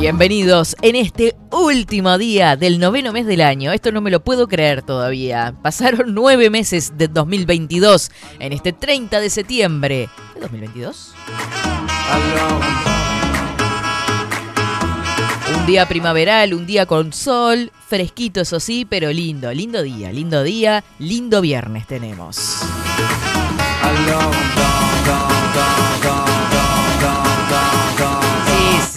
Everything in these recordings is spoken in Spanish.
Bienvenidos en este último día del noveno mes del año. Esto no me lo puedo creer todavía. Pasaron nueve meses de 2022 en este 30 de septiembre. ¿De 2022? Un día primaveral, un día con sol, fresquito eso sí, pero lindo, lindo día, lindo día, lindo viernes tenemos.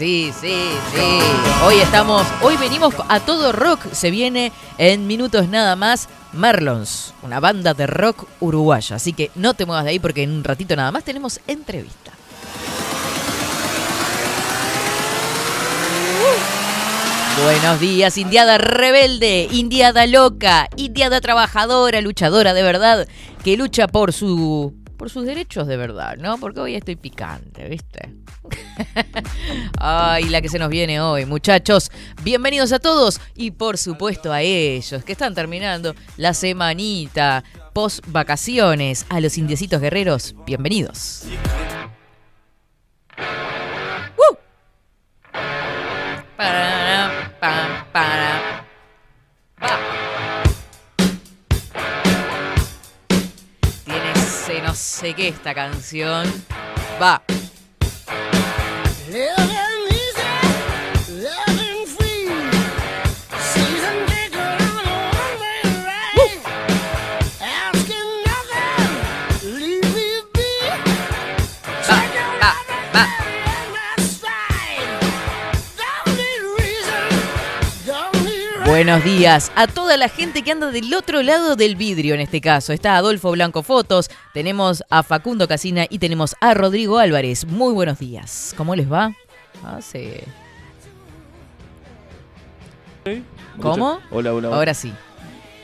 Sí, sí, sí. Hoy estamos, hoy venimos a todo rock. Se viene en minutos nada más Merlons, una banda de rock uruguaya. Así que no te muevas de ahí porque en un ratito nada más tenemos entrevista. Buenos días, Indiada rebelde, Indiada loca, Indiada trabajadora, luchadora de verdad, que lucha por su por sus derechos de verdad, ¿no? Porque hoy estoy picante, ¿viste? Ay, la que se nos viene hoy, muchachos. Bienvenidos a todos y por supuesto a ellos que están terminando la semanita post vacaciones. A los indiecitos guerreros, bienvenidos. ¡Woo! Para. Sé qué esta canción. Va. Buenos días a toda la gente que anda del otro lado del vidrio en este caso. Está Adolfo Blanco Fotos, tenemos a Facundo Casina y tenemos a Rodrigo Álvarez. Muy buenos días. ¿Cómo les va? Ah, sí. ¿Cómo? Hola, hola. Ahora sí.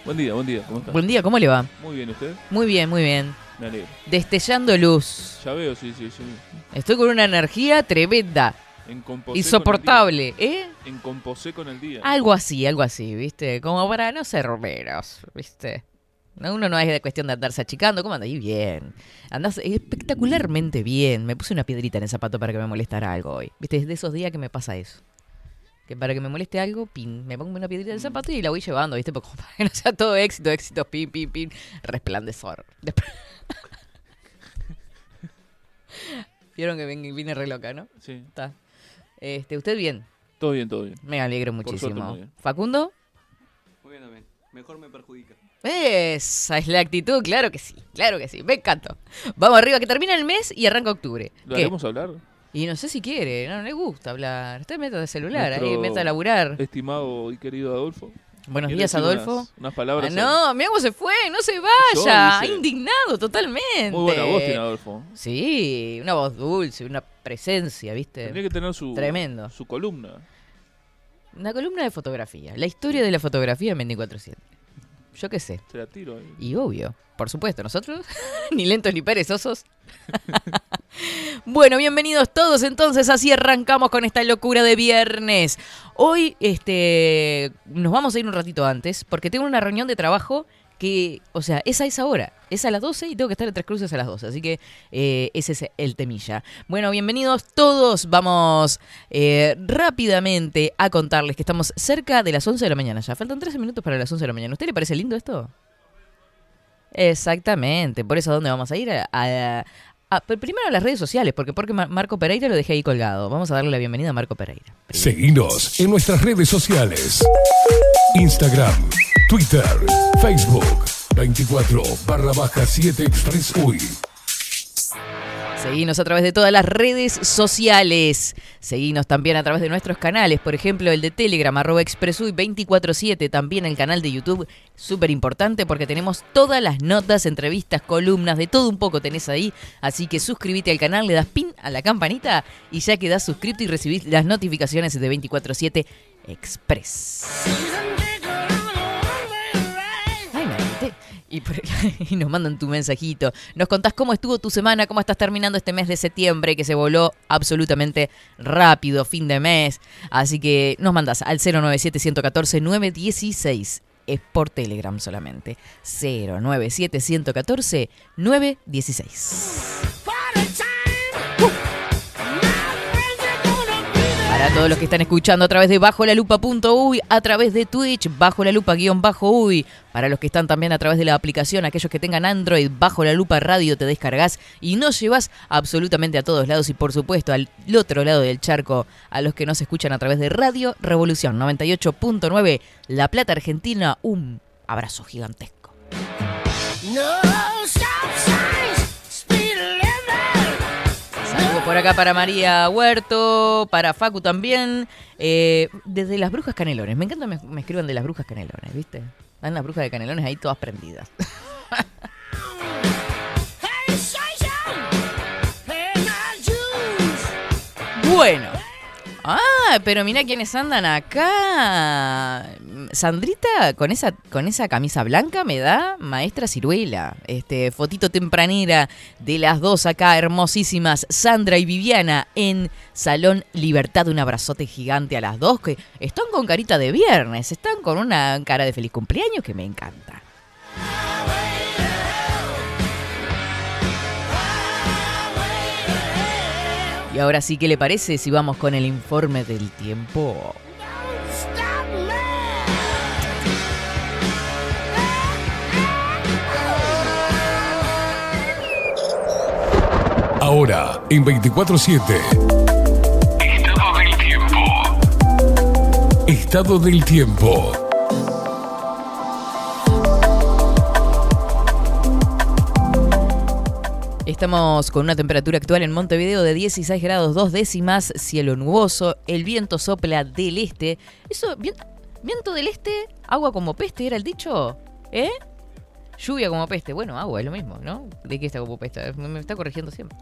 Buen día, buen día. ¿Cómo estás? Buen día, ¿cómo le va? Muy bien, ¿usted? Muy bien, muy bien. Me alegro. Destellando luz. Ya veo, sí, sí, sí. Estoy con una energía tremenda. En composé Insoportable, ¿eh? En composé con el día. Algo así, algo así, ¿viste? Como para no ser romeros, ¿viste? No, Uno no es de cuestión de andarse achicando. ¿Cómo andas? Y bien. Andás espectacularmente bien. Me puse una piedrita en el zapato para que me molestara algo hoy. ¿Viste? Es de esos días que me pasa eso. Que para que me moleste algo, pin, me pongo una piedrita en el zapato y la voy llevando, ¿viste? Porque para que no sea todo éxito, éxito, pin, pin, pin, resplandezor. Vieron que vine re loca, ¿no? Sí. Está. Este, ¿Usted bien? Todo bien, todo bien. Me alegro Por suerte, muchísimo. muy bien. ¿Facundo? Muy bien también. Mejor me perjudica. Esa es la actitud, claro que sí, claro que sí, me encanto. Vamos arriba, que termina el mes y arranca octubre. ¿Lo ¿Qué? haremos hablar? Y no sé si quiere, no, no le gusta hablar. Usted meta de celular, ahí, meta a laburar. Estimado y querido Adolfo. Buenos ¿quiere días, Adolfo. Unas, unas palabras. Ah, no, cómo se fue, no se vaya. Yo. Indignado totalmente. Muy buena voz tiene Adolfo. Sí, una voz dulce, una presencia, ¿viste? Tendría que tener su, Tremendo. su columna. Una columna de fotografía. La historia de la fotografía en 24-7. Yo qué sé. Se la tiro ahí. Y obvio, por supuesto, nosotros, ni lentos ni perezosos. bueno, bienvenidos todos entonces, así arrancamos con esta locura de viernes. Hoy este, nos vamos a ir un ratito antes, porque tengo una reunión de trabajo que, o sea, es a esa hora, es a las 12 y tengo que estar en Tres Cruces a las 12, así que eh, ese es el temilla. Bueno, bienvenidos todos, vamos eh, rápidamente a contarles que estamos cerca de las 11 de la mañana ya, faltan 13 minutos para las 11 de la mañana. ¿A usted le parece lindo esto? Exactamente, por eso ¿a dónde vamos a ir? A, a- pero primero las redes sociales, porque porque Mar- Marco Pereira lo dejé ahí colgado. Vamos a darle la bienvenida a Marco Pereira. Seguinos en nuestras redes sociales. Instagram, Twitter, Facebook, 24 barra baja 7 Express UI. Seguinos a través de todas las redes sociales. Seguinos también a través de nuestros canales, por ejemplo, el de Telegram, arroba expresuy 247, también el canal de YouTube, súper importante porque tenemos todas las notas, entrevistas, columnas, de todo un poco tenés ahí. Así que suscríbete al canal, le das pin a la campanita y ya quedás suscrito y recibís las notificaciones de 247 Express. Y, nos mandan tu mensajito. Nos contás cómo estuvo tu semana, cómo estás terminando este mes de septiembre, que se voló absolutamente rápido, fin de mes. Así que nos mandás al 097-114-916. Es por Telegram solamente. 097-114-916. Para todos los que están escuchando a través de bajo la a través de Twitch, bajo la lupa guion bajo uy, para los que están también a través de la aplicación, aquellos que tengan Android, bajo la lupa radio te descargas y nos llevas absolutamente a todos lados. Y por supuesto al otro lado del charco, a los que nos escuchan a través de Radio Revolución 98.9, La Plata Argentina, un abrazo gigantesco. Saludos por acá para María Huerto, para Facu también. eh, desde las brujas canelones. Me encanta me, me escriban de las brujas canelones, ¿viste? Están las brujas de canelones ahí todas prendidas. Bueno. Ah, pero mira quiénes andan acá. Sandrita con esa con esa camisa blanca me da maestra ciruela. Este fotito tempranera de las dos acá hermosísimas, Sandra y Viviana en Salón Libertad, un abrazote gigante a las dos que están con carita de viernes, están con una cara de feliz cumpleaños que me encanta. Y ahora sí, ¿qué le parece si vamos con el informe del tiempo? Ahora, en 24-7. Estado del tiempo. Estado del tiempo. Estamos con una temperatura actual en Montevideo de 16 grados 2 décimas, cielo nuboso, el viento sopla del este. Eso, vien- viento del este, agua como peste, era el dicho, ¿eh? Lluvia como peste, bueno, agua es lo mismo, ¿no? ¿De qué está como peste? Me está corrigiendo siempre.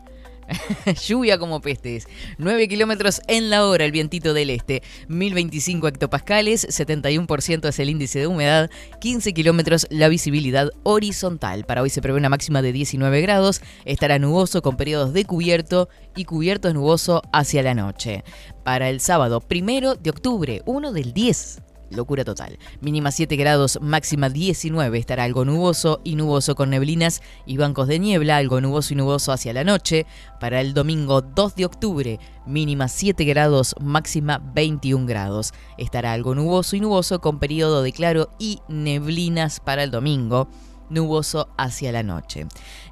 Lluvia como pestes. 9 kilómetros en la hora el vientito del este. 1025 hectopascales, 71% es el índice de humedad, 15 kilómetros la visibilidad horizontal. Para hoy se prevé una máxima de 19 grados, estará nuboso con periodos de cubierto y cubierto nuboso hacia la noche. Para el sábado, primero de octubre, 1 del 10. Locura total. Mínima 7 grados, máxima 19. Estará algo nuboso y nuboso con neblinas y bancos de niebla, algo nuboso y nuboso hacia la noche. Para el domingo 2 de octubre, mínima 7 grados, máxima 21 grados. Estará algo nuboso y nuboso con periodo de claro y neblinas para el domingo. Nuboso hacia la noche.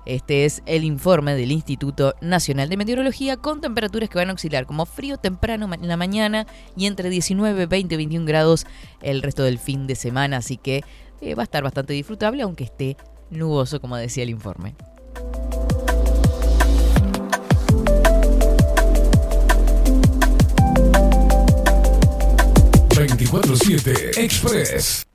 Este es el informe del Instituto Nacional de Meteorología con temperaturas que van a oscilar como frío temprano en la mañana y entre 19, 20, 21 grados el resto del fin de semana. Así que eh, va a estar bastante disfrutable aunque esté nuboso como decía el informe. Express. 24-7 Express.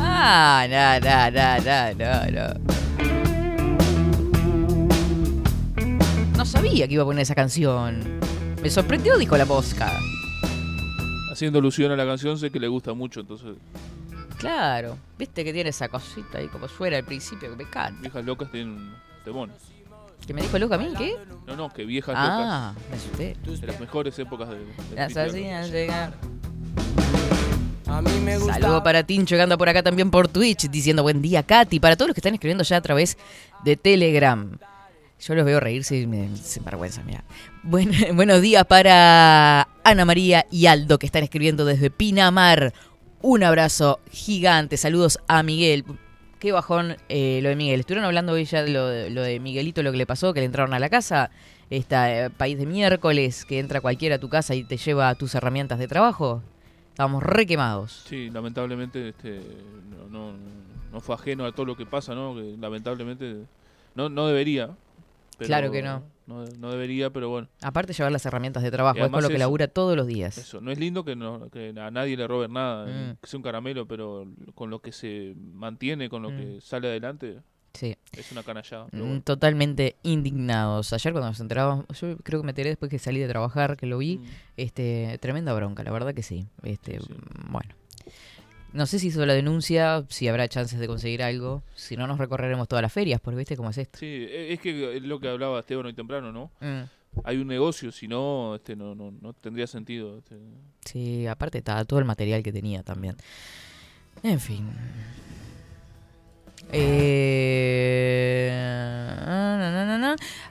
Ah, no, no, no, no, no, no. Sabía que iba a poner esa canción. Me sorprendió, dijo la mosca. Haciendo alusión a la canción, sé que le gusta mucho, entonces Claro, viste que tiene esa cosita ahí como suena al principio que me encanta. viejas locas tienen temón. ¿Que me dijo loca a mí? ¿Qué? No, no, que viejas Ah, me asusté. de las mejores épocas de, del Las asesinas llegan. A mí me gusta. Saludo para Tincho que anda por acá también por Twitch diciendo buen día, Katy. Para todos los que están escribiendo ya a través de Telegram. Yo los veo reírse y me se vergüenza, mira. Buen- buenos días para Ana María y Aldo que están escribiendo desde Pinamar. Un abrazo gigante. Saludos a Miguel. Qué bajón eh, lo de Miguel. Estuvieron hablando hoy ya de lo, de lo de Miguelito, lo que le pasó, que le entraron a la casa. Esta país de miércoles, que entra cualquiera a tu casa y te lleva tus herramientas de trabajo. Estábamos re quemados. Sí, lamentablemente este, no, no, no fue ajeno a todo lo que pasa, ¿no? Que lamentablemente no, no debería. pero- Claro que no. No. no debería, pero bueno, Aparte llevar las herramientas de trabajo, es con lo que eso- labura todos los días. eso. No es lindo que, no, que a nadie le roben nada, Mm. que sea un caramelo, pero con lo que se mantiene, con lo Mm. que sale adelante, Sí. es una canallada. Mm, bueno. Totalmente indignados. Ayer cuando nos enterábamos, yo creo que me enteré después que salí de trabajar, que lo vi, Mm. este, tremenda bronca, la verdad que sí. Este, Sí. bueno. No sé si hizo la denuncia, si habrá chances de conseguir algo. Si no, nos recorreremos todas las ferias, porque viste cómo es esto. Sí, e- es que es lo que hablaba Esteban hoy temprano, ¿no? Mm. Hay un negocio, si no, este, no, no, no tendría sentido. Este. Sí, aparte está todo el material que tenía también. En fin. Eh.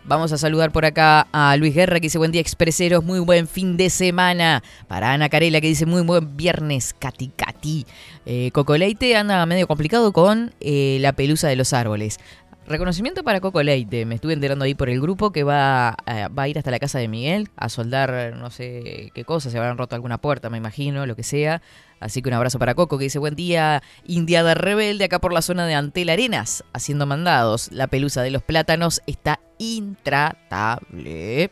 Vamos a saludar por acá a Luis Guerra que dice buen día expreseros, muy buen fin de semana. Para Ana Carela que dice muy buen viernes, Cati Cati. Eh, Coco Leite anda medio complicado con eh, la pelusa de los árboles. Reconocimiento para Coco Leite. Me estuve enterando ahí por el grupo que va, a- va a ir hasta la casa de Miguel a soldar no sé qué cosa. Se habrán roto alguna puerta, me imagino, lo que sea. Así que un abrazo para Coco que dice buen día, Indiada Rebelde, acá por la zona de Antel Arenas, haciendo mandados. La pelusa de los plátanos está intratable.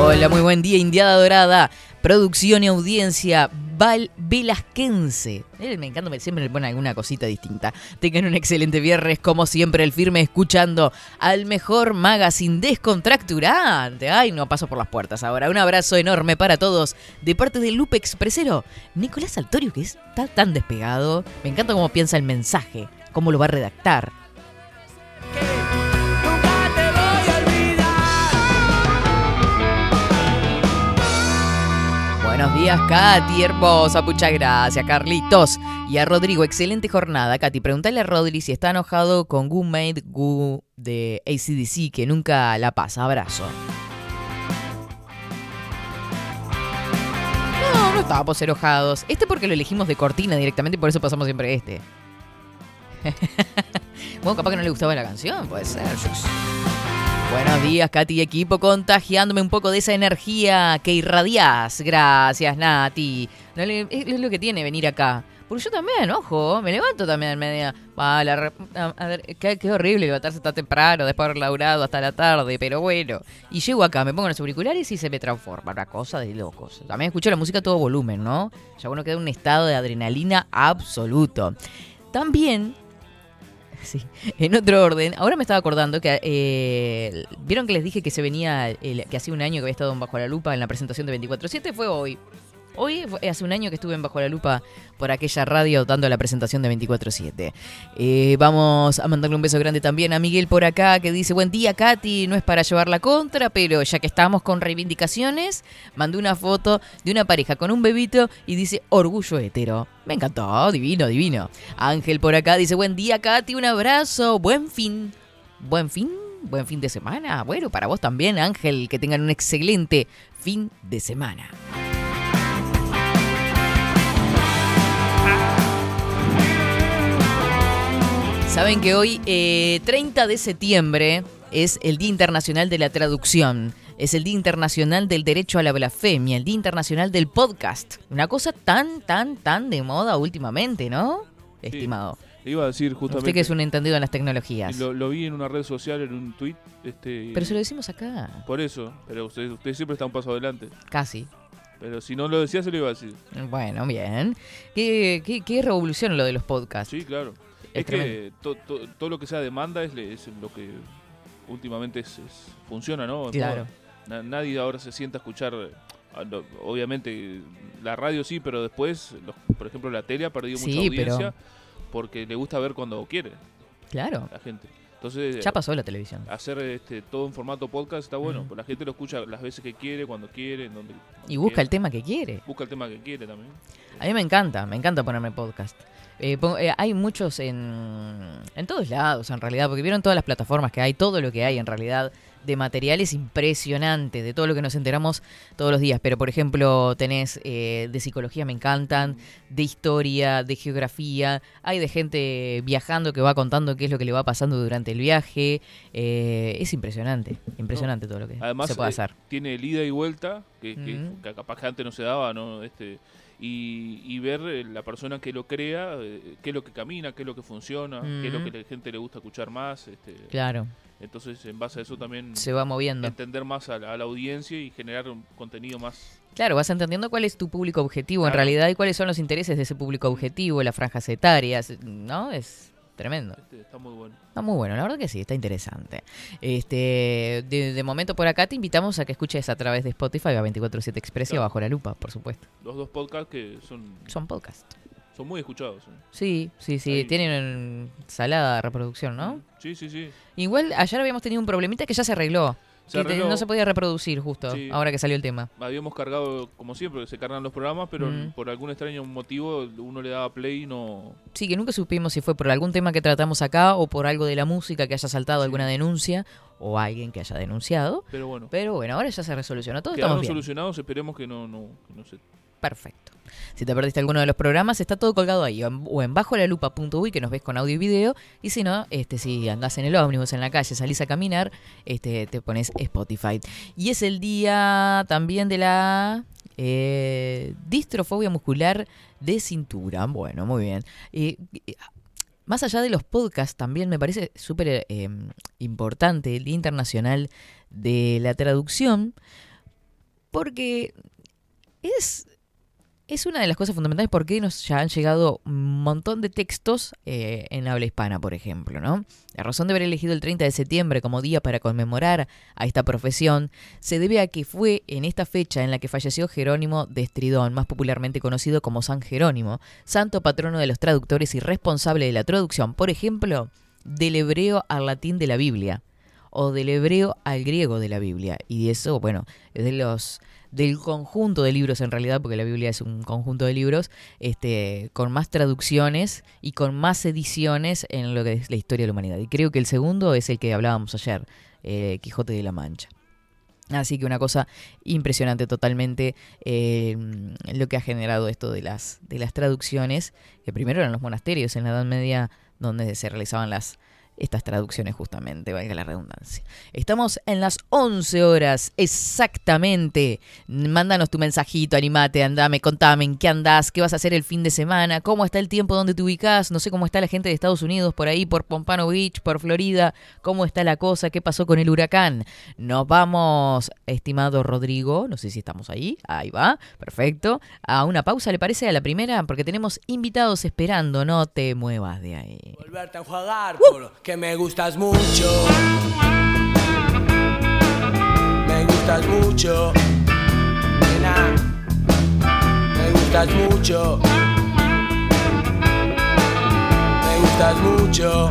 Hola, muy buen día, Indiada Dorada. Producción y audiencia, Val Velasquense. Me encanta, siempre le ponen alguna cosita distinta. Tengan un excelente viernes, como siempre, el firme escuchando al mejor magazine descontracturante. Ay, no paso por las puertas ahora. Un abrazo enorme para todos de parte del Lupe Expresero. Nicolás Altorio, que está tan despegado. Me encanta cómo piensa el mensaje, cómo lo va a redactar. Buenos días, Katy, hermosa, muchas gracias, Carlitos. Y a Rodrigo, excelente jornada. Katy, pregúntale a Rodri si está enojado con Goo Made Goo de ACDC, que nunca la pasa. Abrazo. No, no estábamos enojados. Este porque lo elegimos de cortina directamente y por eso pasamos siempre este. bueno, capaz que no le gustaba la canción, puede ser. Buenos días, Katy y equipo, contagiándome un poco de esa energía que irradiás. Gracias, Nati. Es, lo que tiene venir acá. Porque yo también, ojo, me levanto también en media. A, qué, qué horrible levantarse tan temprano, después de haber laburado hasta la tarde, pero bueno. Y llego acá, me pongo los auriculares y se me transforma. Una cosa de locos. También escucho la música a todo volumen, ¿no? Ya uno queda en un estado de adrenalina absoluto. También Sí, en otro orden, ahora me estaba acordando que eh, vieron que les dije que se venía, que hace un año que había estado en Bajo la Lupa en la presentación de 24-7, fue hoy. Hoy fue- hace un año que estuve en Bajo la Lupa por aquella radio dando la presentación de 24-7. Eh, vamos a mandarle un beso grande también a Miguel por acá que dice, buen día Katy, no es para llevar la contra, pero ya que estamos con reivindicaciones, mandé una foto de una pareja con un bebito y dice orgullo hetero. Me encantó, divino, divino. Ángel por acá dice, buen día Katy, un abrazo, buen fin. Buen fin, buen fin de semana. Bueno, para vos también Ángel, que tengan un excelente fin de semana. Saben que hoy, eh, 30 de septiembre, es el Día Internacional de la Traducción. Es el Día Internacional del Derecho a la Blasfemia, el Día Internacional del Podcast. Una cosa tan, tan, tan de moda últimamente, ¿no? Estimado. Le iba a decir justamente. Usted que es un entendido en las tecnologías. lo vi en una red social, en un tweet. Este, Pero se lo decimos acá, Por eso, pero usted, usted siempre está un paso adelante. casi. Pero si no lo decía, se lo iba a decir. Bueno, bien. ¿Qué, qué, qué revolución lo de los podcasts? Sí, claro. Es Es, que to- to- todo lo que sea demanda es, es lo que últimamente es, funciona, ¿no? Claro. Na- nadie ahora se sienta a escuchar. a lo- Obviamente, la radio sí, pero después, los- por ejemplo, la tele ha perdido mucha pero- audiencia porque le gusta ver cuando quiere Claro. la gente. Entonces, Ya pasó la televisión. hacer este, todo en formato podcast está bueno. Porque La gente lo escucha las veces que quiere, cuando quiere, en donde Y busca quiere. el tema que quiere. busca el tema que quiere también. A mí me encanta, me encanta ponerme podcast. Eh, eh, hay muchos en, en todos lados, en realidad, porque vieron todas las plataformas que hay, todo lo que hay en realidad de materiales impresionantes, de todo lo que nos enteramos todos los días. Pero, por ejemplo, tenés eh, de psicología, me encantan, de historia, de geografía, hay de gente viajando que va contando qué es lo que le va pasando durante el viaje. Eh, es impresionante, impresionante todo lo que Además, se puede eh, hacer. tiene el ida y vuelta, que, que capaz que antes no se daba, ¿no? Este, y, y ver eh, la persona que lo crea, eh, qué es lo que camina, qué es lo que funciona, qué es lo que la gente le gusta escuchar más. Este, Claro, Entonces, en base a eso también se va moviendo. entender más a la, a la audiencia y generar un contenido más... Claro, vas entendiendo cuál es tu público objetivo en realidad y cuáles son los intereses de ese público objetivo, las franjas etarias, ¿no? Es tremendo. Este, está muy bueno. Está muy bueno, la verdad que sí, está interesante. Este, de, de momento por acá te invitamos a que escuches a través de Spotify a 24-7 Express y Claro. Bajo la Lupa, por supuesto. Los dos podcasts que son, Son podcast. son muy escuchados. ¿eh? Sí, sí, sí, Ahí. tienen salada reproducción, ¿no? Sí, sí, sí. Igual ayer habíamos tenido un problemita que ya se arregló. Se arregló. no se podía reproducir justo, Sí. ahora que salió el tema. Habíamos cargado, como siempre, se cargan los programas, pero Mm. por algún extraño motivo uno le daba play y no... Sí, que nunca supimos si fue por algún tema que tratamos acá o por algo de la música que haya saltado Sí. alguna denuncia o alguien que haya denunciado. Pero bueno, Pero bueno, ahora ya se resolucionó todo, estamos bien. solucionados, esperemos que no, no, que no se... Perfecto. Si te perdiste alguno de los programas, está todo colgado ahí, o en, bajo la lupa.uy, que nos ves con audio y video. Y si no, este, si andás en el ómnibus, en la calle, salís a caminar, este, te pones Spotify. Y es el día también de la eh, distrofobia muscular de cintura. Bueno, muy bien. Eh, eh, más allá de los podcasts, también me parece súper eh, importante el Día Internacional de la Traducción, porque es, es una de las cosas fundamentales porque nos ya han llegado un montón de textos eh, en habla hispana, por ejemplo, ¿no? La razón de haber elegido el 30 de septiembre como día para conmemorar a esta profesión se debe a que fue en esta fecha en la que falleció Jerónimo de Estridón, más popularmente conocido como San Jerónimo, santo patrono de los traductores y responsable de la traducción, por ejemplo, del hebreo al latín de la Biblia o del hebreo al griego de la Biblia. Y eso, bueno, es de los del conjunto de libros en realidad, porque la Biblia es un conjunto de libros, este, con más traducciones y con más ediciones en lo que es la historia de la humanidad. Y creo que el segundo es el que hablábamos ayer, eh, Quijote de la Mancha. Así que una cosa impresionante totalmente eh, lo que ha generado esto de las, de las traducciones, que primero eran los monasterios en la Edad Media donde se realizaban las, estas traducciones justamente, valga la redundancia. Estamos en las 11 horas exactamente. Mándanos tu mensajito, animate, andame, contame en qué andás, qué vas a hacer el fin de semana, cómo está el tiempo, dónde te ubicás, no sé cómo está la gente de Estados Unidos por ahí, por Pompano Beach, por Florida, cómo está la cosa, qué pasó con el huracán. Nos vamos, estimado Rodrigo, no sé si estamos ahí, ahí va, perfecto, a una pausa, ¿le parece a la primera? Porque tenemos invitados esperando, no te muevas de ahí. Volverte a enjuagar porque me gustas mucho. Me gustas mucho. Nena. Me gustas mucho. Me gustas mucho.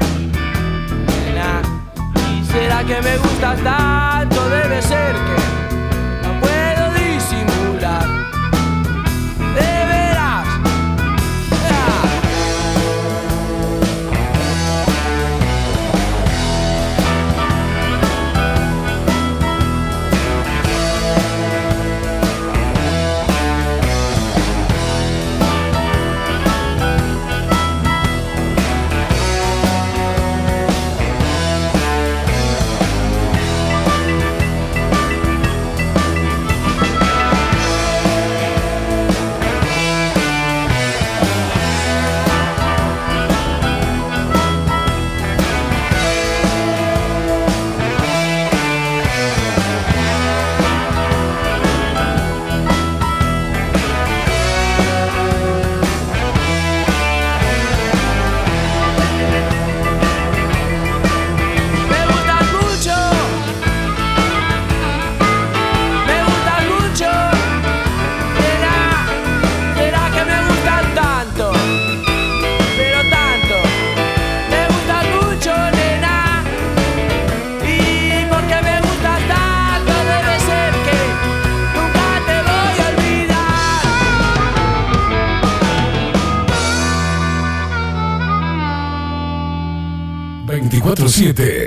Nena. ¿Y será que me gustas tanto? Debe ser que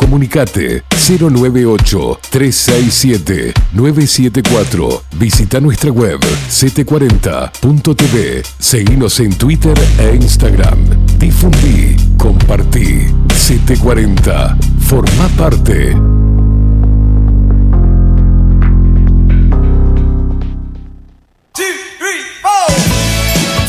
Comunicate 098-367-974. Visita nuestra web 740.tv. Seguinos en Twitter e Instagram. Difundí, compartí. 740. Forma parte.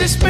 this.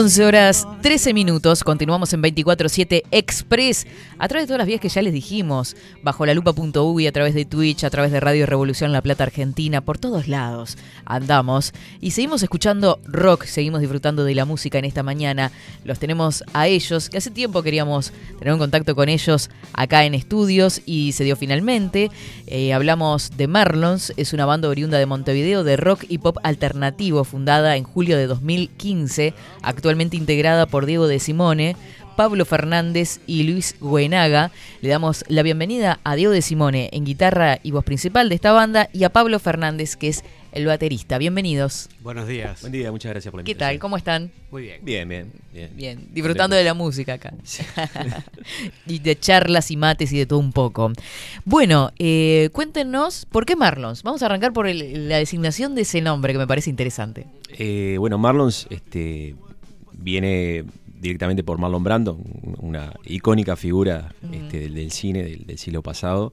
11 horas 13 minutos. Continuamos en 24-7 Express. A través de todas las vías que ya les dijimos. Bajo la lupa.uy, a través de Twitch, a través de Radio Revolución La Plata Argentina. Por todos lados andamos. Y seguimos escuchando rock. Seguimos disfrutando de la música en esta mañana. Los tenemos a ellos. Que hace tiempo queríamos tener un contacto con ellos acá en estudios. Y se dio finalmente. Eh, hablamos de Marlons. Es una banda oriunda de Montevideo de rock y pop alternativo. Fundada en julio de 2015 actualmente integrada por Diego de Simone, Pablo Fernández y Luis Guenaga. Le damos la bienvenida a Diego de Simone en guitarra y voz principal de esta banda y a Pablo Fernández, que es el baterista. Bienvenidos. Buenos días. Buen día, muchas gracias por la ¿Qué tal? ¿Cómo están? Muy bien. Bien, bien, bien. Bien, disfrutando de la música acá. y de charlas y mates y de todo un poco. Bueno, eh, cuéntenos, ¿por qué Marlons? Vamos a arrancar por el- la designación de ese nombre que me parece interesante. Eh, bueno, Marlons este, viene directamente por Marlon Brando, una icónica figura este, del, del cine del, del siglo pasado.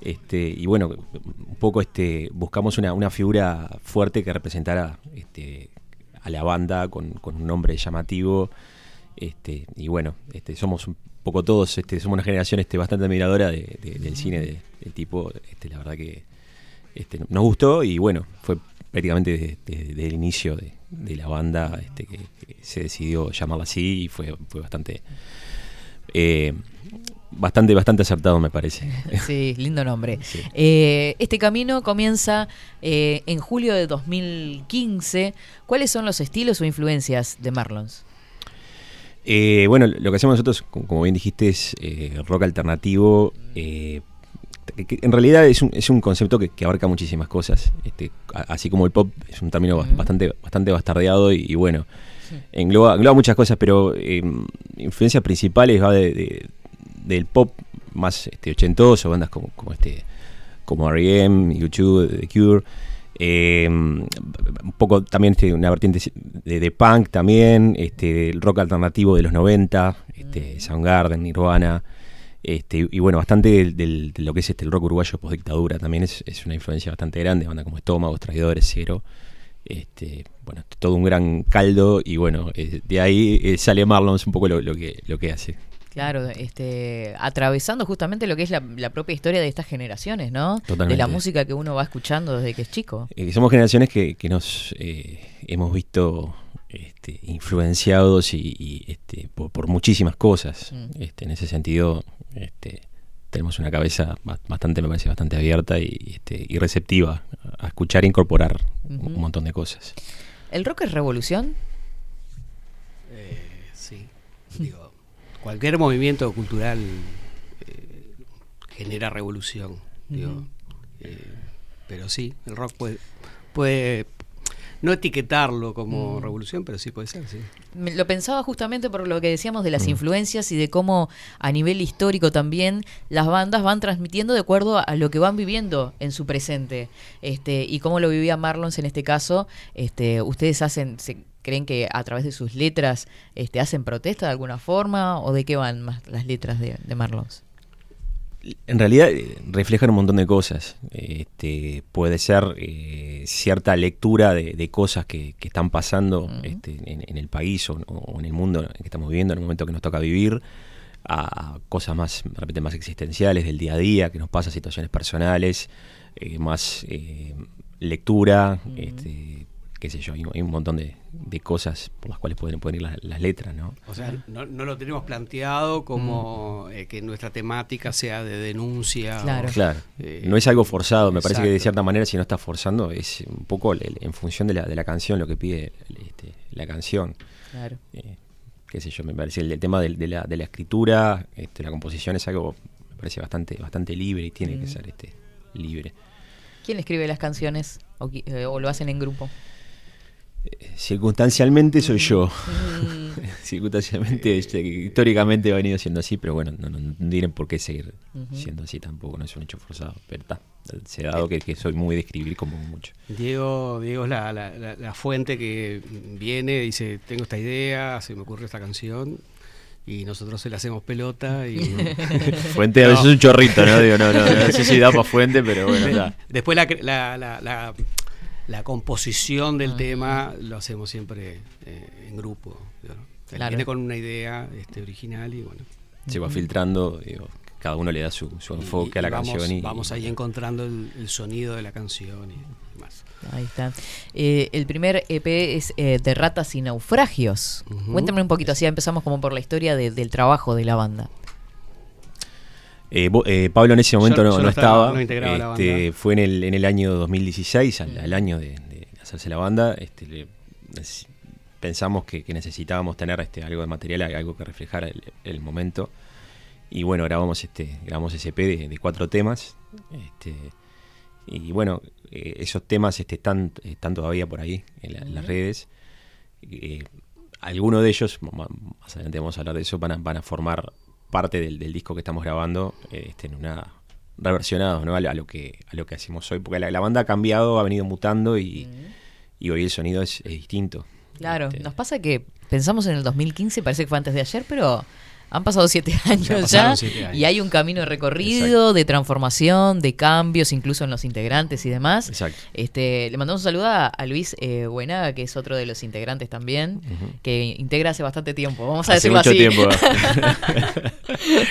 Este, y bueno, un poco este, buscamos una, una figura fuerte que representara este, a la banda con, con un nombre llamativo. Este, y bueno, este, somos un poco todos, este, somos una generación este, bastante admiradora de- de- del cine de- del tipo. Este, la verdad que este, nos gustó y bueno, fue prácticamente desde, desde- desde el inicio de, de la banda este, que, que se decidió llamarla así y fue, fue bastante, eh, bastante, bastante acertado me parece. Sí, lindo nombre. Sí. Eh, este camino comienza eh, en julio de 2015. ¿Cuáles son los estilos o influencias de Marlons? Eh, bueno, lo que hacemos nosotros, como bien dijiste, es rock alternativo. Que- en realidad es un, es un concepto que, que abarca muchísimas cosas. Este, a- así como el pop es un término bastante, bastante bastardeado y, y bueno, engloba, engloba muchas cosas, pero eh, influencias principales va de, de- del pop más este, ochentoso, bandas como, como este como R.E.M., U2, The Cure. eh, un poco también este, una vertiente de, de punk también, este, el rock alternativo de los 90, este, Soundgarden, Nirvana, este, y bueno, bastante del- del- de lo que es este, el rock uruguayo post dictadura también es, es una influencia bastante grande, bandas como Estómagos, Traidores, Cero, este, bueno, todo un gran caldo y bueno, eh, de ahí eh, sale Marlons un poco lo, lo que, lo que hace. Claro, este, atravesando justamente lo que es la, la propia historia de estas generaciones, ¿no? Totalmente. De la música que uno va escuchando desde que es chico. Eh, somos generaciones que, que nos eh, hemos visto este, influenciados y, y, este, por, por muchísimas cosas. Mm. Este, en ese sentido, este, tenemos una cabeza ba- bastante, me parece, bastante abierta y, este, y receptiva a escuchar e incorporar un- montón de cosas. ¿El rock es revolución? Eh, sí. Digo, cualquier movimiento cultural eh, genera revolución. Digo, eh, pero sí, el rock puede, puede no etiquetarlo como Mm. revolución, pero sí puede ser, sí. Me- Lo pensaba justamente por lo que decíamos de las Mm. influencias y de cómo a nivel histórico también las bandas van transmitiendo de acuerdo a lo que van viviendo en su presente. Este, y cómo lo vivía Marlons en este caso. Este, ustedes hacen, se, creen que a través de sus letras este, hacen protesta de alguna forma o de qué van más las letras de, de Marlons? En realidad eh, reflejan un montón de cosas. Este, puede ser eh, cierta lectura de, de cosas que, que están pasando este, en, en el país o, o en el mundo en que estamos viviendo, en el momento que nos toca vivir, a cosas más, de repente, más existenciales del día a día, que nos pasa situaciones personales, eh, más eh, lectura, este, qué sé yo, hay, hay un montón de, de cosas por las cuales pueden, pueden ir las, las letras, ¿no? O sea, no, no lo tenemos planteado como eh, que nuestra temática sea de denuncia. o- Claro. Claro, Eh, no es algo forzado, me parece que de cierta manera si no está forzando es un poco el- el- en función de la, de la canción lo que pide este, la canción. Claro. Eh, qué sé yo, me parece el, el tema de, la, de la escritura, este, la composición es algo, me parece bastante, bastante libre y tiene que Mm. ser este, libre. ¿Quién escribe las canciones o, eh, o lo hacen en grupo? Circunstancialmente soy yo. Mm. Circunstancialmente, este, históricamente ha venido siendo así, pero bueno, no, no, no tienen por qué seguir siendo así tampoco, no es un hecho forzado. Pero está, se ha dado que, que soy muy de escribir como mucho. Diego, Diego es la, la- la- la fuente que viene, dice, tengo esta idea, se me ocurre esta canción, y nosotros se la hacemos pelota y... Fuente a veces No. es un chorrito, ¿no? Digo, no, no, no sé si da para fuente, pero bueno, está. Después la, la- composición del tema lo hacemos siempre eh, en grupo. ¿no? Claro. viene con una idea este, original y bueno. Se va filtrando, digo, cada uno le da su, su enfoque a la vamos, canción y vamos ahí encontrando el, el sonido de la canción y demás. Ahí está. Eh, el primer EP es eh, De Ratas y Naufragios. Ujú. Cuéntame un poquito, así empezamos como por la historia de- del trabajo de la banda. Eh, eh, Pablo en ese momento Yo- no, yo no no estaba, no este, fue en el, en el año 2016, al, al año de, de hacerse la banda. Este, le- pensamos que, que necesitábamos tener este, algo de material, algo que reflejara el, el momento. Y bueno, grabamos este grabamos ese EP de, de cuatro temas. Este, y bueno, eh, esos temas este, están, están todavía por ahí en, la- en las redes. Algunos de ellos, más adelante vamos a hablar de eso, van a, van a formar parte del, del disco que estamos grabando eh, este, en una reversionado ¿no? a, lo- a lo que a lo que hacemos hoy porque la, la banda ha cambiado ha venido mutando y, y hoy el sonido es, es distinto. Claro, Este, nos pasa que pensamos en el 2015, parece que fue antes de ayer, pero han pasado siete años ya, pasaron siete años. y hay un camino recorrido de transformación, de cambios, incluso en los integrantes y demás. Exacto. Este, le mandamos un saludo a, Luis eh, Buenaga, que es otro de los integrantes también, que integra hace bastante tiempo. Vamos a hace decirlo mucho así. tiempo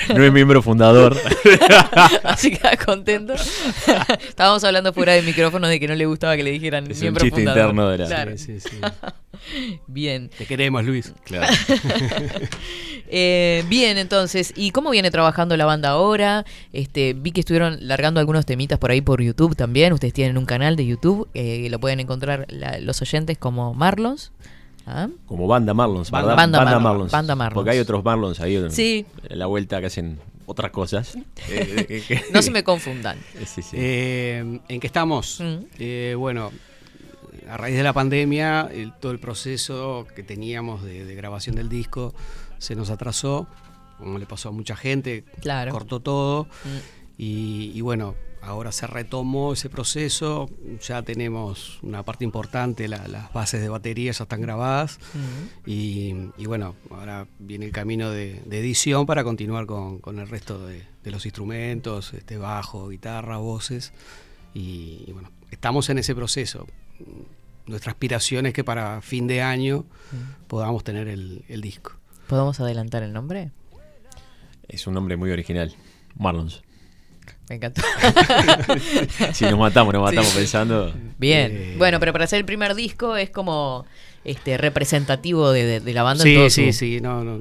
no es miembro fundador Así que contento. Estábamos hablando fuera de micrófono de que no le gustaba que le dijeran Es un miembro chiste fundador. interno de la- Claro. Sí, sí, sí. Bien. Te queremos, Luis. claro Eh, bien, entonces, ¿y cómo viene trabajando la banda ahora? Este, vi que estuvieron largando algunos temitas por ahí por YouTube también. Ustedes tienen un canal de YouTube, eh, lo pueden encontrar la- los oyentes como Marlons. ¿Ah? como banda Marlons Banda-. Banda Marlons, Marlons Banda Marlons. porque hay otros Marlons ahí Sí. en la vuelta que hacen otras cosas Eh, eh, No se me confundan. sí, sí. Eh, ¿En qué estamos? Mm. Eh, bueno, a raíz de la pandemia, el- todo el proceso que teníamos de, de grabación del disco se nos atrasó, como le pasó a mucha gente, Claro. cortó todo. Mm. Y, y bueno, ahora se retomó ese proceso, ya tenemos una parte importante, la- las bases de batería ya están grabadas. Mm. Y, y bueno, ahora viene el camino de, de edición para continuar con, con el resto de, de los instrumentos, este bajo, guitarra, voces. Y, y bueno, estamos en ese proceso. Nuestra aspiración es que para fin de año podamos tener el, el disco. ¿Podemos adelantar el nombre? es un nombre muy original Marlons Me encantó. si nos matamos nos matamos Sí. pensando Bien. Eh, bueno, pero para hacer el primer disco es como este representativo de, de- de la banda en Sí, todo sí, su- sí. No, no,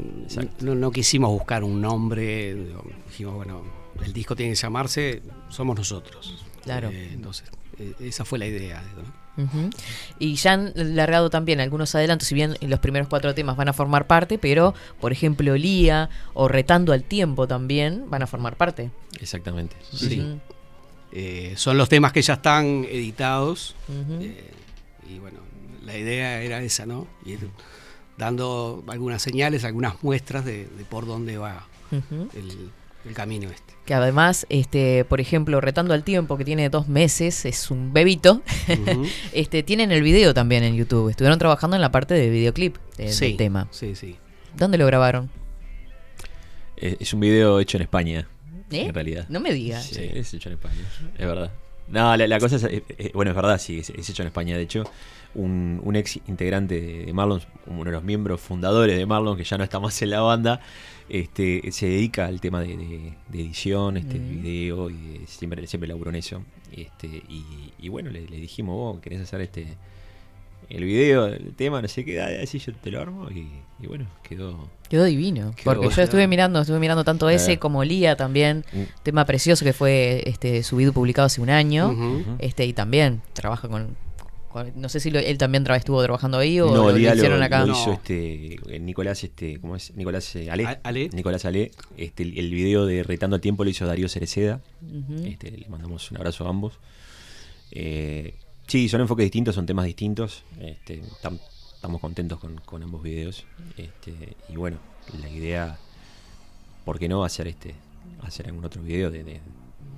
no, no quisimos buscar un nombre. Dijimos, bueno, el disco tiene que llamarse Somos Nosotros. Claro. Eh, entonces, eh, esa fue la idea. digo, Y ya han largado también algunos adelantos, si bien los primeros cuatro temas van a formar parte, pero por ejemplo Lía o Retando al Tiempo también van a formar parte. exactamente Sí. Eh, son los temas que ya están editados. Eh, y bueno, la idea era esa, ¿no? Ir dando algunas señales, algunas muestras de, de por dónde va el, el camino este. Que además, este, por ejemplo, Retando al Tiempo, que tiene dos meses, es un bebito, este, tienen el video también en YouTube. Estuvieron trabajando en la parte de videoclip de- Sí, del tema. Sí, sí. ¿Dónde lo grabaron? es, es un video hecho en España ¿Eh? en realidad No me digas. Sí, es hecho en España, es verdad. No, la, la cosa es, eh, eh, bueno, es verdad, sí, es, es hecho en España. De hecho, un, un ex integrante de, de Marlons, uno de los miembros fundadores de Marlons, que ya no está más en la banda, este, se dedica al tema de, de- de edición, este, de Mm. video, y de- siempre, siempre laburó en eso. Este, y, y bueno, le, le dijimos, vos querés hacer este el video, el tema, no sé qué, así yo te lo armo, y, y bueno, quedó... Quedó divino. Quedó porque yo estuve mirando, estuve mirando tanto ese como Lía también. Mm. Tema precioso que fue este subido y publicado hace un año. Este, y también trabaja con. No sé si lo- él también tra- estuvo trabajando ahí o no, lo, hicieron acá. lo No. hizo este eh, Nicolás este ¿cómo es? Nicolás eh, Ale. Nicolás Ale este el, el video de Retando el tiempo lo hizo Darío Cereceda este, le mandamos un abrazo a ambos Eh, sí son enfoques distintos son temas distintos este, tam- estamos contentos con, con ambos videos este, y bueno la idea por qué no hacer este hacer algún otro video de, de-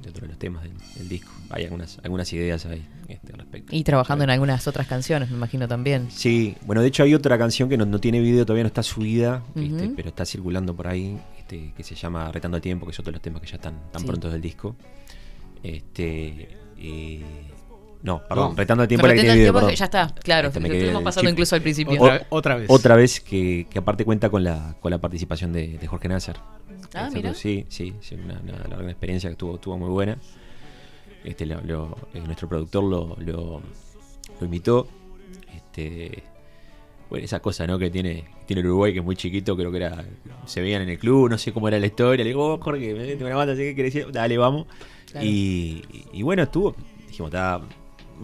de otro de los temas del, del disco hay algunas algunas ideas ahí este, al respecto Y trabajando en algunas otras canciones, me imagino también. Sí, bueno, de hecho hay otra canción que no, no tiene video, todavía no está subida, este, pero está circulando por ahí, este, que se llama Retando el Tiempo, que es otro de los temas que ya están tan Sí. prontos del disco. Este, No, perdón, No. retando el tiempo la que tiene video, perdón. ya está, claro, Este, me lo estuvimos pasando chip. incluso al principio. Otra, otra vez. Otra vez que, que aparte cuenta con la, con la participación de, de Jorge Nasser. Ah, Este, mira. Sí, sí, sí, una, una larga experiencia que estuvo, estuvo muy buena. Este, lo- lo- eh, nuestro productor lo, lo, lo invitó. Este, bueno, esa cosa ¿no? que tiene, tiene el Uruguay, que es muy chiquito, creo que era. Se veían en el club, no sé cómo era la historia. Le digo, oh, Jorge, me me una banda, ¿sí? ¿qué querés decir? Dale, vamos. Claro. Y, y bueno, estuvo. Dijimos, "Está,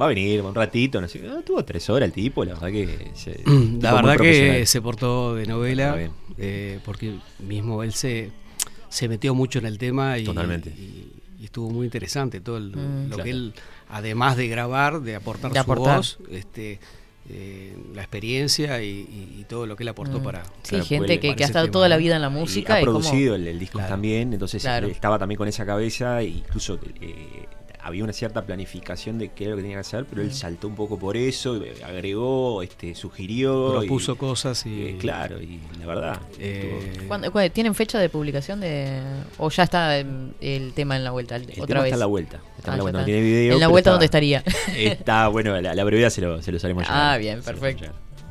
va a venir un ratito, no sé. Ah, Estuvo tres horas el tipo, la verdad que. se- La verdad que se portó de novela, Está bien. eh, porque mismo él se, se metió mucho en el tema y, Totalmente. y- y estuvo muy interesante todo el- Mm. lo Claro. que él, además de grabar, de aportar De su aportar. voz, este, eh, la experiencia y, y- y todo lo que él aportó Mm. para... Sí, Claro, gente que, que ha estado tema, toda la vida en la Y música. ha y cómo- producido el, el disco Claro. también, entonces Claro. él estaba también con esa cabeza e incluso eh, había una cierta planificación de qué era lo que tenía que hacer, pero él Mm. saltó un poco por eso, eh, agregó, este, sugirió. Propuso y- cosas y... eh, claro, y la verdad. eh, estuvo- ¿Cuándo- cuál- ¿Tienen fecha de publicación de o ya está el tema en la vuelta? el otra tema vez. está en la vuelta. Está Ah, en la ya vuelta, no tiene video. En la vuelta está- dónde estaría. Está, bueno, la, la brevedad se lo, se los haremos llegar. Ah, bien, perfecto.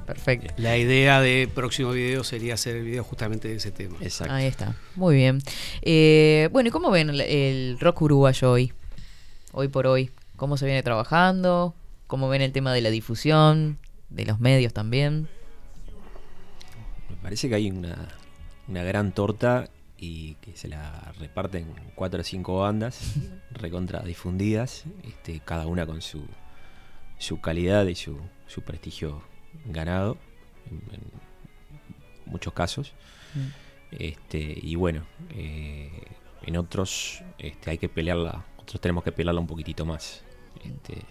Perfecto. La idea de próximo video sería hacer el video justamente de ese tema. Exacto. Ahí está. Muy bien. Eh, bueno, ¿y cómo ven el, el rock uruguayo hoy? Hoy por hoy. ¿Cómo se viene trabajando? ¿Cómo ven el tema de la difusión? De los medios también. Me parece que hay una, una gran torta y que se la reparten cuatro o cinco bandas recontra difundidas, este, cada una con su, su calidad y su, su prestigio ganado en, en muchos casos. Este, y bueno, eh, en otros este, hay que pelearla, otros tenemos que pelearla un poquitito más. Este,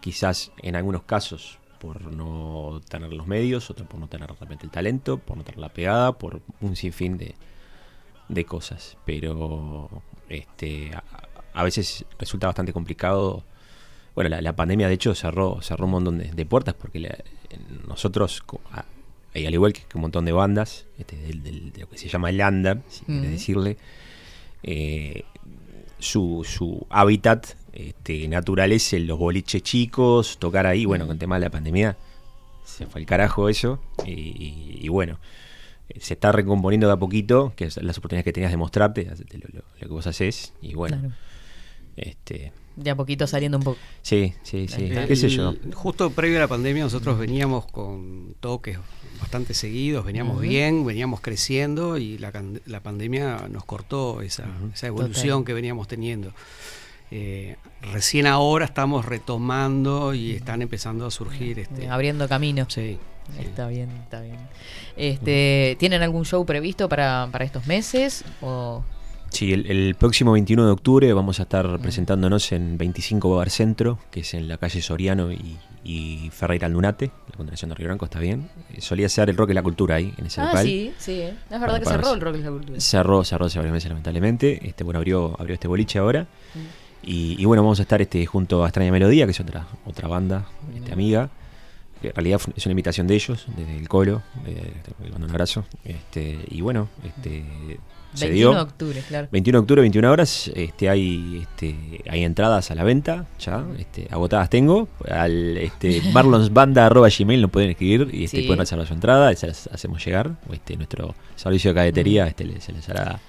quizás en algunos casos por no tener los medios, otros por no tener realmente el talento, por no tener la pegada, por un sinfín de, de cosas. Pero este a, a veces resulta bastante complicado. Bueno, la, la pandemia de hecho cerró, cerró un montón de, de puertas porque la- nosotros, a- y al igual que un montón de bandas, este, de lo que se llama el under, si quieres decirle, eh, su, su hábitat este, natural es en los boliches chicos, tocar ahí, bueno, con el tema de la pandemia se fue al carajo eso, y, y- y bueno, eh, se está recomponiendo de a poquito, que es las oportunidades que tenías de mostrarte, lo, lo- lo que vos haces, y bueno, Claro. este, De a poquito saliendo un poco. sí, sí, sí, qué sé yo. Justo previo a la pandemia nosotros veníamos con toques bastante seguidos, veníamos bien, veníamos creciendo y la, la pandemia nos cortó esa, esa evolución Total. que veníamos teniendo. Eh, recién ahora estamos retomando y están empezando a surgir. Este, Abriendo camino. sí, sí. Está bien, está bien. Este, ¿Tienen algún show previsto para, para estos meses? O... Sí, el, el próximo 21 de octubre vamos a estar presentándonos en 25 Bar Centro, que es en la calle Soriano y, y Ferreira Aldunate, la continuación de Río Branco, está bien. Eh, solía ser el rock y la cultura ahí, en ese Ah, local. sí, sí. eh. Es verdad que cerró el rock y la cultura. Cerró, cerró hace varios meses lamentablemente. Este, bueno, abrió, abrió este boliche ahora. Y, y bueno, vamos a estar este, junto a Extraña Melodía, que es otra, otra banda, este, amiga. En realidad es una invitación de ellos, desde el Colo. eh, le mando un abrazo. Este, y bueno, este, se 21 dio. de octubre, claro. 21 de octubre, 21 horas, este, hay, este, hay entradas a la venta, ya, este, agotadas tengo. Al este, marlonsbanda.gmail nos pueden escribir y este, Sí. pueden reservar su entrada, se las hacemos llegar. Este, nuestro servicio de cadetería este, se les hará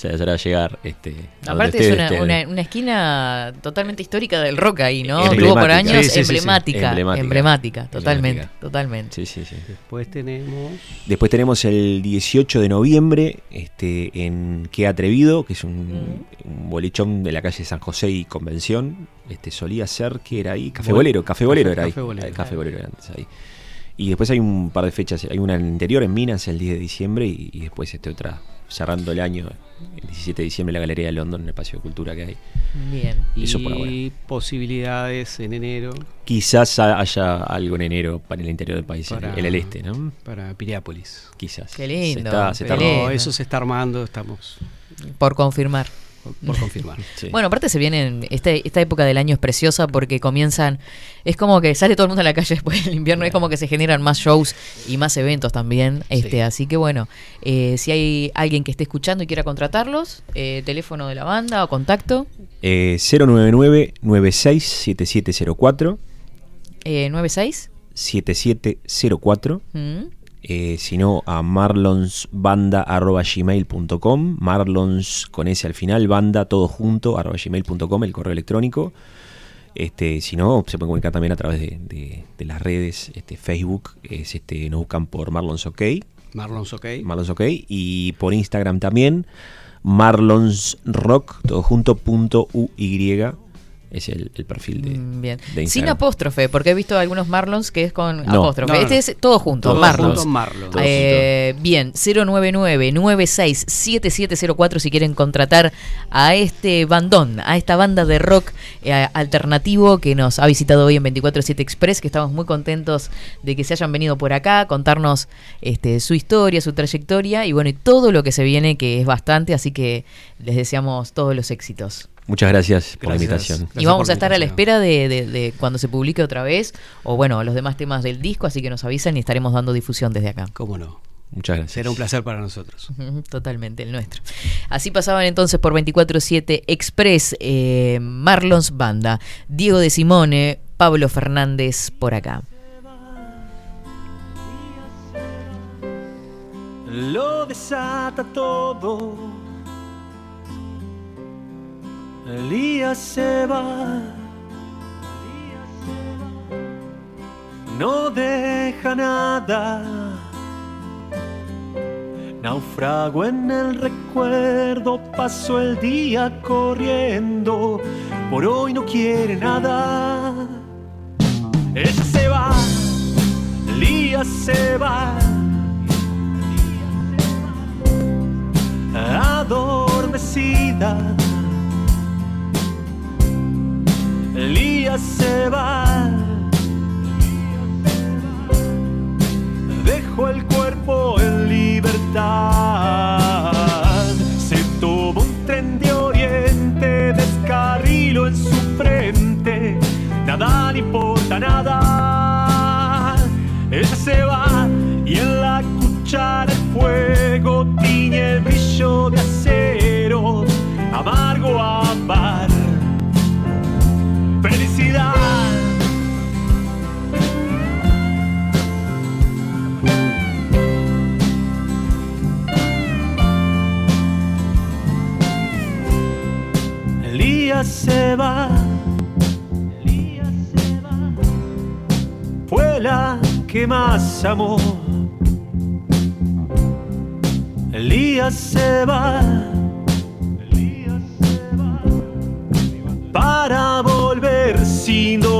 se les hará llegar este, Aparte es una, una, una esquina totalmente histórica del rock ahí, ¿no? Tuvo por años Sí, sí, sí, sí. emblemática, Emblemática. emblemática, totalmente, Emblemática. totalmente. Sí, sí, sí. Después tenemos... Después tenemos el 18 de noviembre este, en Qué Atrevido, que es un, un bolichón de la calle San José y Convención. Este, solía ser que era ahí, Café Bol- Bolero, Café Bolero Café- era ahí. Café Bolero. Café Bolero era antes ahí. Y después hay un par de fechas, hay una en el interior, en Minas, el 10 de diciembre, y, y después este otra, cerrando el año, el 17 de diciembre, en la Galería de London, en el Espacio de Cultura que hay. Bien. Eso por ahora. Y posibilidades en enero Quizás ha- haya algo en enero para el interior del país, en- Para- en el este, ¿no? para Piriápolis. Quizás. Qué lindo, Se está, se está qué Pero lindo. eso se está armando, estamos... Por confirmar. Por confirmar. Bueno, aparte se viene, este, esta época del año es preciosa porque comienzan, es como que sale todo el mundo a la calle después del invierno, es como que se generan más shows y más eventos también. Este, Así que bueno, eh, si hay alguien que esté escuchando y quiera contratarlos, eh, teléfono de la banda o contacto. Eh, 099-967704. Eh, ¿96? 7704. Mm. Eh, sino a marlonsbanda.gmail.com marlons con ese al final, banda todo junto, arroba gmail.com, el correo electrónico. Este, si no, se pueden comunicar también a través de, de- de las redes, este, Facebook, es, este, nos buscan por Marlons OK. Marlons OK. Marlons OK. Y por Instagram también, Marlons Rock, todo junto, punto UY. Es el, el perfil de, Mm, Bien. de Sin apóstrofe, porque he visto algunos Marlons que es con No. apóstrofe. No, no. este es todo junto, Todo Marlons. junto, Marlons. Todo Eh, bien, 099-967704 si quieren contratar a este bandón, a esta banda de rock eh, alternativo que nos ha visitado hoy en 247 Express, que estamos muy contentos de que se hayan venido por acá, contarnos este, su historia, su trayectoria y bueno, y todo lo que se viene, que es bastante, así que les deseamos todos los éxitos. Muchas gracias por la Gracias. invitación. Y vamos a estar a la espera de, de- de cuando se publique otra vez, o bueno, los demás temas del disco, así que nos avisan y estaremos dando difusión desde acá. ¿Cómo no? Muchas gracias. Será un placer para nosotros. Totalmente, el nuestro. Así pasaban entonces por 24-7 Express, eh, Marlons Banda, Diego de Simone, Pablo Fernández por acá. lo desata todo. Elías se va, no deja nada. Naufrago en el recuerdo, paso el día corriendo, por hoy no quiere nada. Ella se va, Elías se va. adormecida. Elías se va. Dejó el cuerpo en libertad. Se tomó un tren de oriente, descarriló en su frente. Nada le importa nada. Ella se va y en la cuchara el fuego tiñe el brillo de acero, amargo ámbar, se va. Se va. Fue la que más amó. Elías se va. Se va. Para volver sin dolor.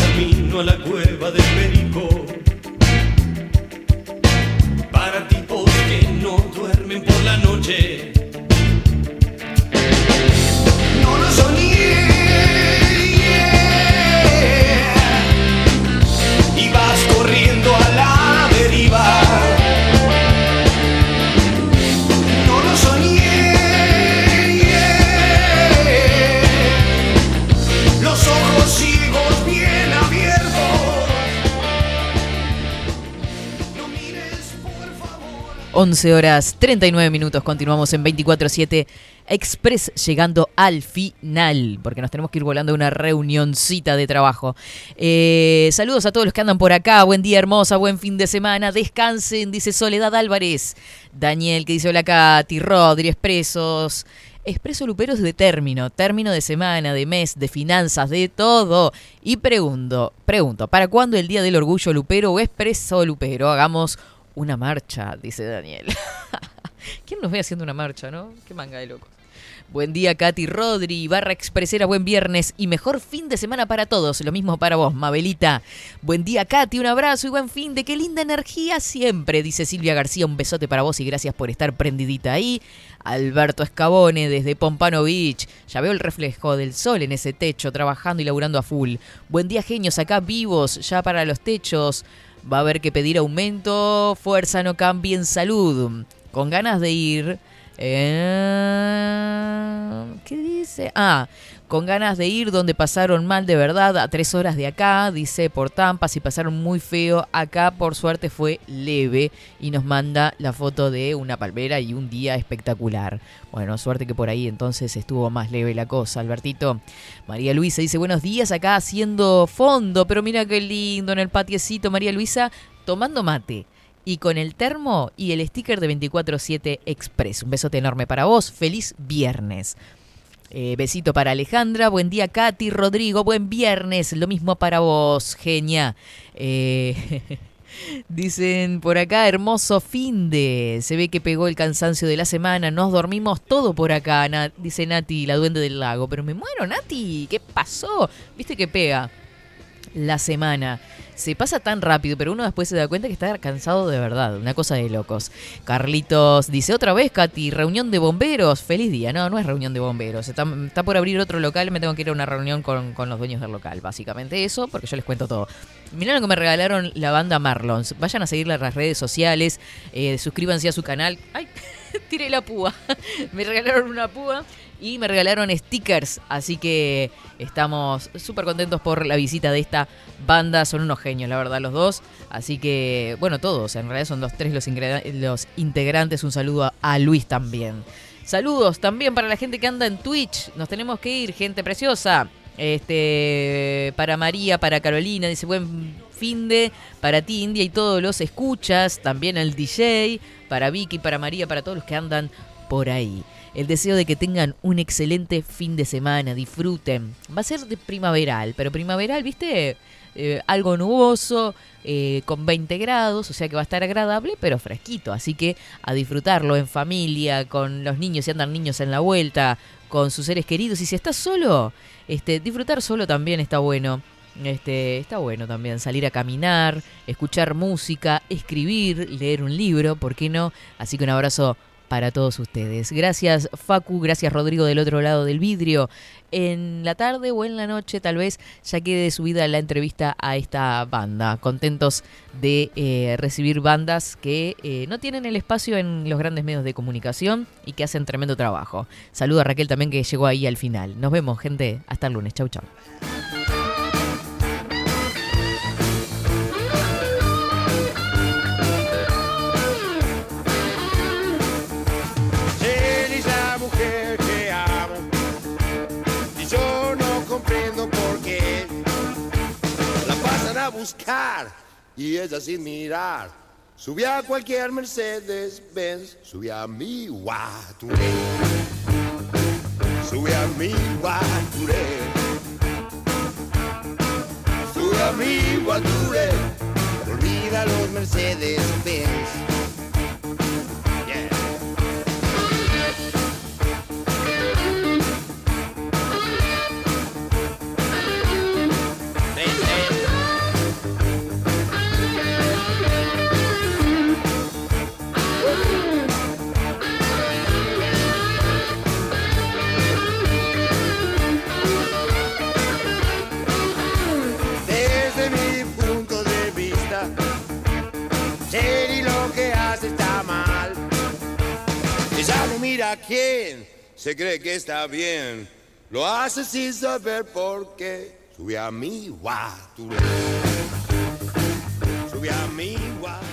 Camino a la cueva del perico. Para tipos que no duermen por la noche. No lo. 11 horas 39 minutos, continuamos en 24-7 Express llegando al final, porque nos tenemos que ir volando a una reunioncita de trabajo. Eh, saludos a todos los que andan por acá, buen día hermosa, buen fin de semana, descansen, dice Soledad Álvarez. Daniel que dice hola Katy, Rodri, Expresos. Expreso Luperos de término, término de semana, de mes, de finanzas, de todo. Y pregunto, pregunto, ¿para cuándo el Día del Orgullo Lupero o Expreso Lupero? Hagamos una marcha, dice Daniel. ¿Quién nos ve haciendo una marcha, no? Qué manga de locos. Buen día, Katy Rodri, barra expresera, buen viernes y mejor fin de semana para todos. Lo mismo para vos, Mabelita. Buen día, Katy, un abrazo y buen fin de qué linda energía siempre, dice Silvia García. Un besote para vos y gracias por estar prendidita ahí. Alberto Escabone desde Pompano Beach. Ya veo el reflejo del sol en ese techo, trabajando y laburando a full. Buen día, genios, acá vivos, ya para los techos. Va a haber que pedir aumento. Fuerza, no cambien salud. Con ganas de ir. Eh, ¿Qué dice? Ah, con ganas de ir donde pasaron mal de verdad a tres horas de acá, dice por Tampa, si pasaron muy feo, acá por suerte fue leve y nos manda la foto de una palmera y un día espectacular. Bueno, suerte que por ahí entonces estuvo más leve la cosa, Albertito. María Luisa dice buenos días acá haciendo fondo, pero mira qué lindo en el patiecito, María Luisa, tomando mate y con el termo y el sticker de 24-7 Express. Un besote enorme para vos. Feliz viernes. Eh, besito para Alejandra. Buen día, Katy. Rodrigo, buen viernes. Lo mismo para vos, genia. Eh, dicen por acá, hermoso fin de. Se ve que pegó el cansancio de la semana. Nos dormimos todo por acá, dice Nati, la duende del lago. Pero me muero, Nati. ¿Qué pasó? ¿Viste que pega? la semana. Se pasa tan rápido, pero uno después se da cuenta que está cansado de verdad. Una cosa de locos. Carlitos dice otra vez, Katy, reunión de bomberos. Feliz día. No, no es reunión de bomberos. Está, por abrir otro local. Me tengo que ir a una reunión con, con los dueños del local. Básicamente eso, porque yo les cuento todo. Mirá lo que me regalaron la banda Marlons. Vayan a seguirla en las redes sociales. eh, suscríbanse a su canal. ¡Ay! Tiré la púa. me regalaron una púa y me regalaron stickers. Así que estamos súper contentos por la visita de esta banda. Son unos genios, la verdad, los dos. Así que, bueno, todos. En realidad son los tres los, los integrantes. Un saludo a, a Luis también. Saludos también para la gente que anda en Twitch. Nos tenemos que ir, gente preciosa. Este, para María, para Carolina, dice buen fin de, para ti India y todos los escuchas, también al DJ, para Vicky, para María, para todos los que andan por ahí. El deseo de que tengan un excelente fin de semana, disfruten. Va a ser de primaveral, pero primaveral, ¿viste? Eh, algo nuboso, eh, con 20 grados, o sea que va a estar agradable, pero fresquito. Así que a disfrutarlo en familia, con los niños, si andan niños en la vuelta, con sus seres queridos. Y si estás solo, este, disfrutar solo también está bueno. Este, está bueno también salir a caminar, escuchar música, escribir, leer un libro, ¿por qué no? Así que un abrazo para todos ustedes. Gracias Facu, gracias Rodrigo del otro lado del vidrio. En la tarde o en la noche tal vez ya quede subida la entrevista a esta banda. Contentos de eh, recibir bandas que eh, no tienen el espacio en los grandes medios de comunicación y que hacen tremendo trabajo. Saludo a Raquel también que llegó ahí al final. Nos vemos gente, hasta el lunes. Chau chau. buscar y ella sin mirar. Subí a cualquier Mercedes Benz, subí a mi Guaturé. Subí a mi Guaturé. Subí a mi Guaturé. Olvida los Mercedes Benz. A se cree que está bien. Lo hace sin saber por qué. Sube a mi guature. Sube a mi guature.